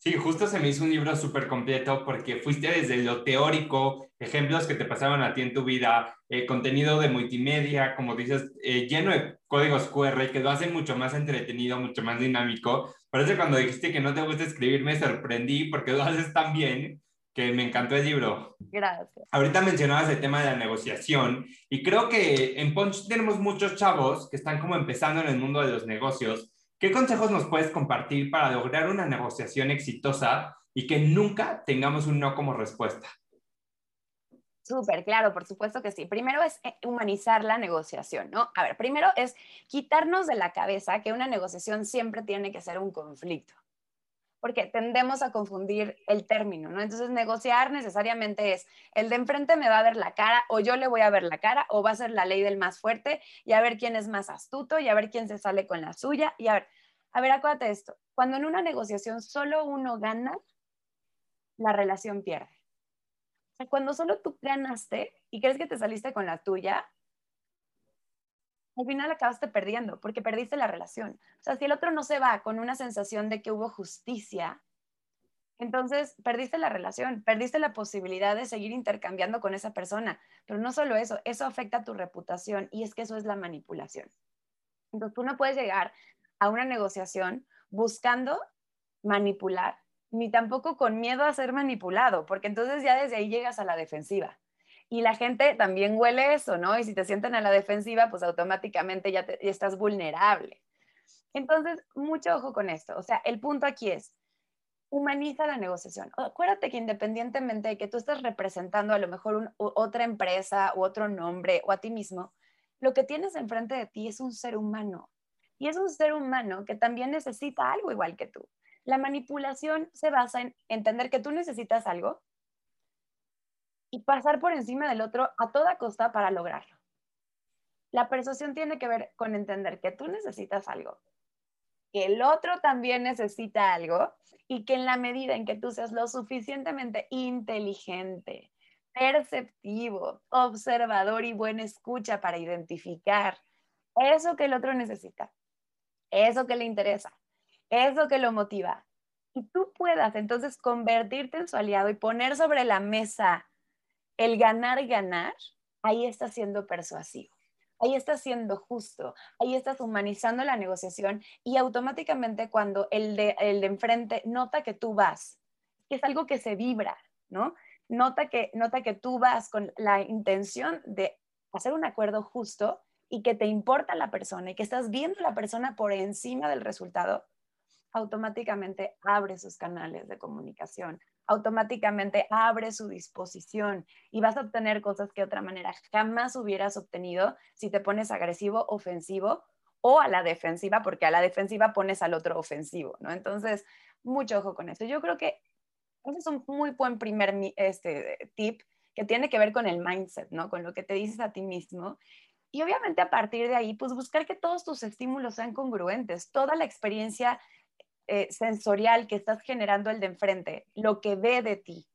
Sí, justo se me hizo un libro súper completo porque fuiste desde lo teórico, ejemplos que te pasaban a ti en tu vida, eh, contenido de multimedia, como dices, eh, lleno de códigos QR que lo hacen mucho más entretenido, mucho más dinámico. Por eso cuando dijiste que no te gusta escribir me sorprendí porque lo haces tan bien que me encantó el libro. Gracias. Ahorita mencionabas el tema de la negociación y creo que en Punch tenemos muchos chavos que están como empezando en el mundo de los negocios ¿Qué consejos nos puedes compartir para lograr una negociación exitosa y que nunca tengamos un no como respuesta? Súper, claro, por supuesto que sí. Primero es eh, humanizar la negociación, ¿no? A ver, primero es quitarnos de la cabeza que una negociación siempre tiene que ser un conflicto, porque tendemos a confundir el término, ¿no? Entonces, negociar necesariamente es, el de enfrente me va a ver la cara o yo le voy a ver la cara o va a ser la ley del más fuerte y a ver quién es más astuto y a ver quién se sale con la suya y a ver, a ver, acuérdate esto. Cuando en una negociación solo uno gana, la relación pierde. Cuando solo tú ganaste y crees que te saliste con la tuya, al final acabaste perdiendo porque perdiste la relación. O sea, si el otro no se va con una sensación de que hubo justicia, entonces perdiste la relación, perdiste la posibilidad de seguir intercambiando con esa persona. Pero no solo eso, eso afecta a tu reputación y es que eso es la manipulación. Entonces tú no puedes llegar a una negociación buscando manipular, ni tampoco con miedo a ser manipulado, porque entonces ya desde ahí llegas a la defensiva. Y la gente también huele eso, ¿no? Y si te sienten a la defensiva, pues automáticamente ya, ya estás vulnerable. Entonces, mucho ojo con esto. O sea, el punto aquí es, humaniza la negociación. Acuérdate que independientemente de que tú estés representando a lo mejor otra empresa u otro nombre o a ti mismo, lo que tienes enfrente de ti es un ser humano y es un ser humano que también necesita algo igual que tú. La manipulación se basa en entender que tú necesitas algo y pasar por encima del otro a toda costa para lograrlo. La persuasión tiene que ver con entender que tú necesitas algo, que el otro también necesita algo y que en la medida en que tú seas lo suficientemente inteligente, perceptivo, observador y buena escucha para identificar eso que el otro necesita eso que le interesa, eso que lo motiva. y tú puedas entonces convertirte en su aliado y poner sobre la mesa el ganar, ganar, ahí estás siendo persuasivo. Ahí estás siendo justo, ahí estás humanizando la negociación y automáticamente cuando el de, el de enfrente nota que tú vas, que es algo que se vibra, ¿no? Nota que, nota que tú vas con la intención de hacer un acuerdo justo y que te importa la persona y que estás viendo a la persona por encima del resultado, automáticamente abre sus canales de comunicación, automáticamente abre su disposición y vas a obtener cosas que de otra manera jamás hubieras obtenido si te pones agresivo, ofensivo o a la defensiva, porque a la defensiva pones al otro ofensivo, ¿no? Entonces, mucho ojo con eso. Yo creo que ese es un muy buen primer este, tip que tiene que ver con el mindset, ¿no? Con lo que te dices a ti mismo. Y obviamente a partir de ahí, pues buscar que todos tus estímulos sean congruentes, toda la experiencia eh, sensorial que estás generando el de enfrente, lo que ve de ti,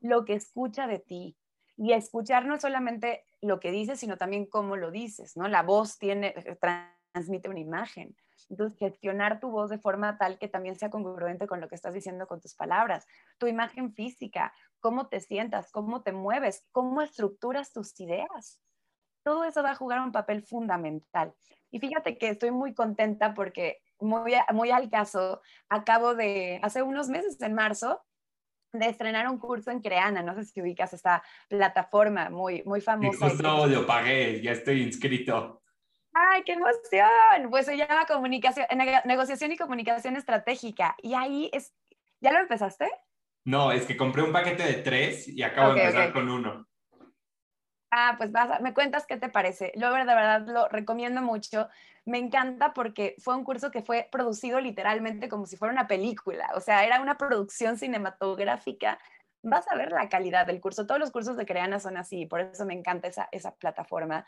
lo que escucha de ti. Y escuchar no solamente lo que dices, sino también cómo lo dices, ¿no? La voz tiene, eh, transmite una imagen. Entonces, gestionar tu voz de forma tal que también sea congruente con lo que estás diciendo con tus palabras. Tu imagen física, cómo te sientas, cómo te mueves, cómo estructuras tus ideas. Todo eso va a jugar un papel fundamental. Y fíjate que estoy muy contenta porque muy, muy al caso, acabo de, hace unos meses, en marzo, de estrenar un curso en Creana. No sé si ubicas esta plataforma muy, muy famosa. Justo lo pagué, ya estoy inscrito. ¡Ay, qué emoción! Pues se llama comunicación, negociación y comunicación estratégica. Y ahí es, ¿ya lo empezaste? No, es que compré un paquete de tres y acabo de empezar con uno. Ah, pues vas me cuentas qué te parece. Yo de verdad lo recomiendo mucho. Me encanta porque fue un curso que fue producido literalmente como si fuera una película. O sea, era una producción cinematográfica. Vas a ver la calidad del curso. Todos los cursos de Creana son así, por eso me encanta esa, esa plataforma.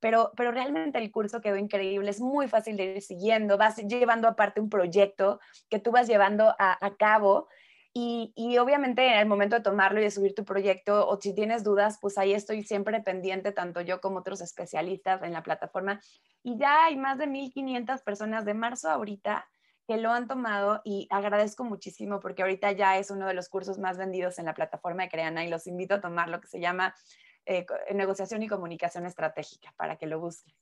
Pero, pero realmente el curso quedó increíble, es muy fácil de ir siguiendo, vas llevando aparte un proyecto que tú vas llevando a, a cabo y, obviamente en el momento de tomarlo y de subir tu proyecto, o si tienes dudas, pues ahí estoy siempre pendiente, tanto yo como otros especialistas en la plataforma. Y ya hay más de 1.500 personas de marzo ahorita que lo han tomado y agradezco muchísimo porque ahorita ya es uno de los cursos más vendidos en la plataforma de Creana y los invito a tomar lo que se llama eh, negociación y comunicación estratégica para que lo busquen.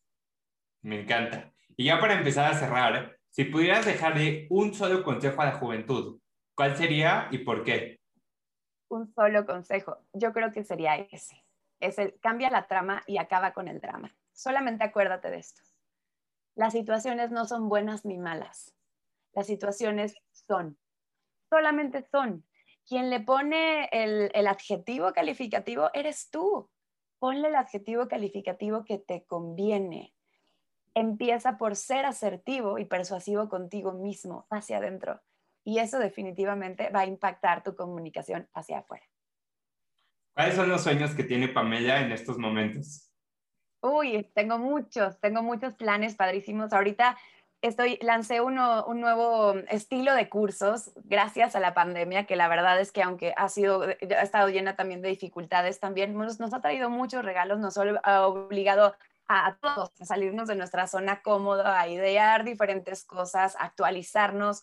Me encanta. Y ya para empezar a cerrar, si pudieras dejarle un solo consejo a la juventud, ¿Cuál sería y por qué? Un solo consejo. Yo creo que sería ese. Es el cambia la trama y acaba con el drama. Solamente acuérdate de esto. Las situaciones no son buenas ni malas. Las situaciones son. Solamente son. Quien le pone el, el adjetivo calificativo eres tú. Ponle el adjetivo calificativo que te conviene. Empieza por ser asertivo y persuasivo contigo mismo hacia adentro y eso definitivamente va a impactar tu comunicación hacia afuera. ¿Cuáles son los sueños que tiene Pamela en estos momentos? Uy, tengo muchos, tengo muchos planes padrísimos. Ahorita estoy, lancé uno, un nuevo estilo de cursos gracias a la pandemia, que la verdad es que aunque ha, sido, ha estado llena también de dificultades, también nos, nos ha traído muchos regalos, nos ha obligado a, a todos a salirnos de nuestra zona cómoda, a idear diferentes cosas, actualizarnos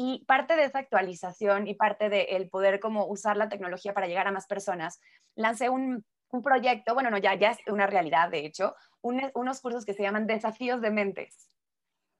y parte de esa actualización y parte del el poder como usar la tecnología para llegar a más personas, lancé un, un proyecto, bueno, no, ya, ya es una realidad, de hecho, unos cursos que se llaman desafíos de mentes.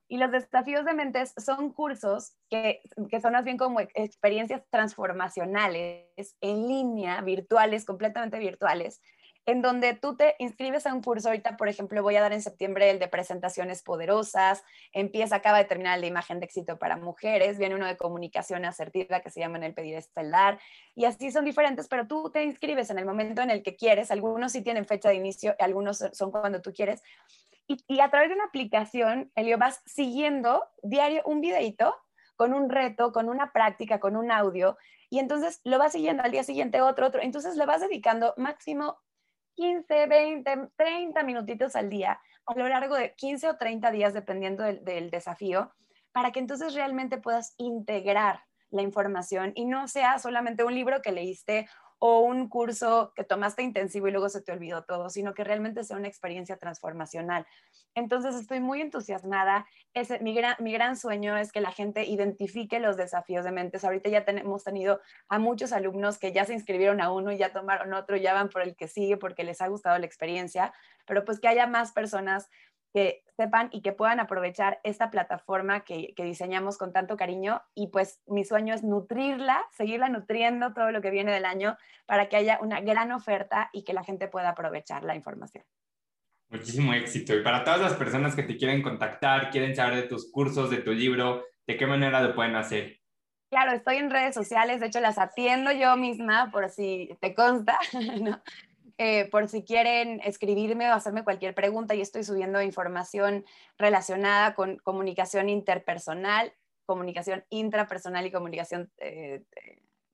Y los desafíos de mentes son cursos que, que son más bien como experiencias transformacionales en línea, virtuales, completamente virtuales, en donde tú te inscribes a un curso, ahorita por ejemplo voy a dar en septiembre el de presentaciones poderosas, empieza, acaba de terminar el de imagen de éxito para mujeres, viene uno de comunicación asertiva que se llama en el pedir estelar, y así son diferentes, pero tú te inscribes en el momento en el que quieres, algunos sí tienen fecha de inicio, algunos son cuando tú quieres, y, a través de una aplicación, Elio, vas siguiendo diario un videito con un reto, con una práctica, con un audio, y entonces lo vas siguiendo al día siguiente otro, otro, entonces le vas dedicando máximo 15, 20, 30 minutitos al día a lo largo de 15 o 30 días, dependiendo del, desafío, para que entonces realmente puedas integrar la información y no sea solamente un libro que leíste o un curso que tomaste intensivo y luego se te olvidó todo, sino que realmente sea una experiencia transformacional. Entonces estoy muy entusiasmada. Ese, mi, gran, mi gran sueño es que la gente identifique los desafíos de mentes. Ahorita ya hemos tenido a muchos alumnos que ya se inscribieron a uno y ya tomaron otro, ya van por el que sigue porque les ha gustado la experiencia, pero pues que haya más personas que sepan y que puedan aprovechar esta plataforma que, diseñamos con tanto cariño y pues mi sueño es nutrirla, seguirla nutriendo todo lo que viene del año para que haya una gran oferta y que la gente pueda aprovechar la información. Muchísimo éxito. Y para todas las personas que te quieren contactar, quieren saber de tus cursos, de tu libro, ¿de qué manera lo pueden hacer? Claro, estoy en redes sociales, de hecho las atiendo yo misma, por si te consta, ¿no? Eh, por si quieren escribirme o hacerme cualquier pregunta, y estoy subiendo información relacionada con comunicación interpersonal, comunicación intrapersonal y comunicación, eh,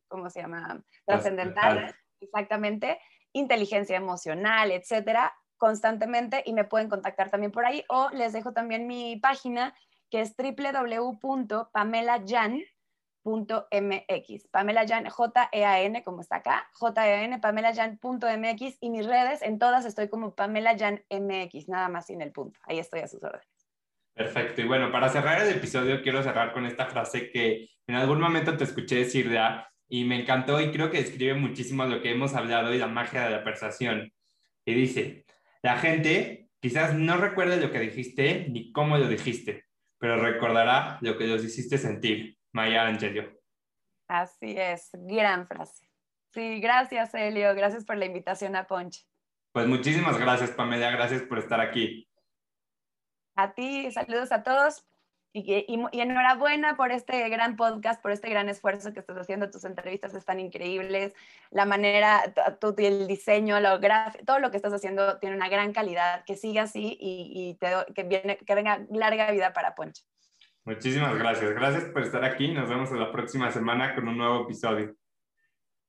¿cómo se llama? Trascendental, exactamente, inteligencia emocional, etcétera, constantemente y me pueden contactar también por ahí o les dejo también mi página que es www.pamelajan.com .mx. Pamela Jan, J-E-A-N, como está acá, J-E-A-N, pamelajan.mx y mis redes, en todas estoy como Pamela Jan MX, nada más sin el punto. Ahí estoy a sus órdenes. Perfecto. Y bueno, para cerrar el episodio, quiero cerrar con esta frase que en algún momento te escuché decir ya y me encantó y creo que describe muchísimo lo que hemos hablado y la magia de la persuasión. Y dice, la gente quizás no recuerde lo que dijiste ni cómo lo dijiste, pero recordará lo que los hiciste sentir. Maya Angelio. Así es, gran frase. Sí, gracias, Elio. Gracias por la invitación a Ponche. Pues muchísimas gracias, Pamela. Gracias por estar aquí. A ti, saludos a todos. Y, enhorabuena por este gran podcast, por este gran esfuerzo que estás haciendo. Tus entrevistas están increíbles. La manera, el diseño, lo todo lo que estás haciendo tiene una gran calidad. Que siga así y, que, viene, que venga larga vida para Ponche. Muchísimas gracias. Gracias por estar aquí. Nos vemos la próxima semana con un nuevo episodio.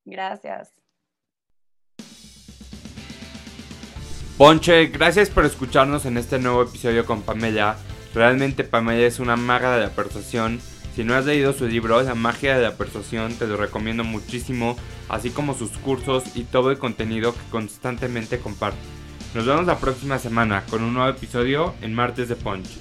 Gracias. Ponche, gracias por escucharnos en este nuevo episodio con Pamela. Realmente Pamela es una maga de la persuasión. Si no has leído su libro, La magia de la persuasión, te lo recomiendo muchísimo, así como sus cursos y todo el contenido que constantemente comparte. Nos vemos la próxima semana con un nuevo episodio en Martes de Ponche.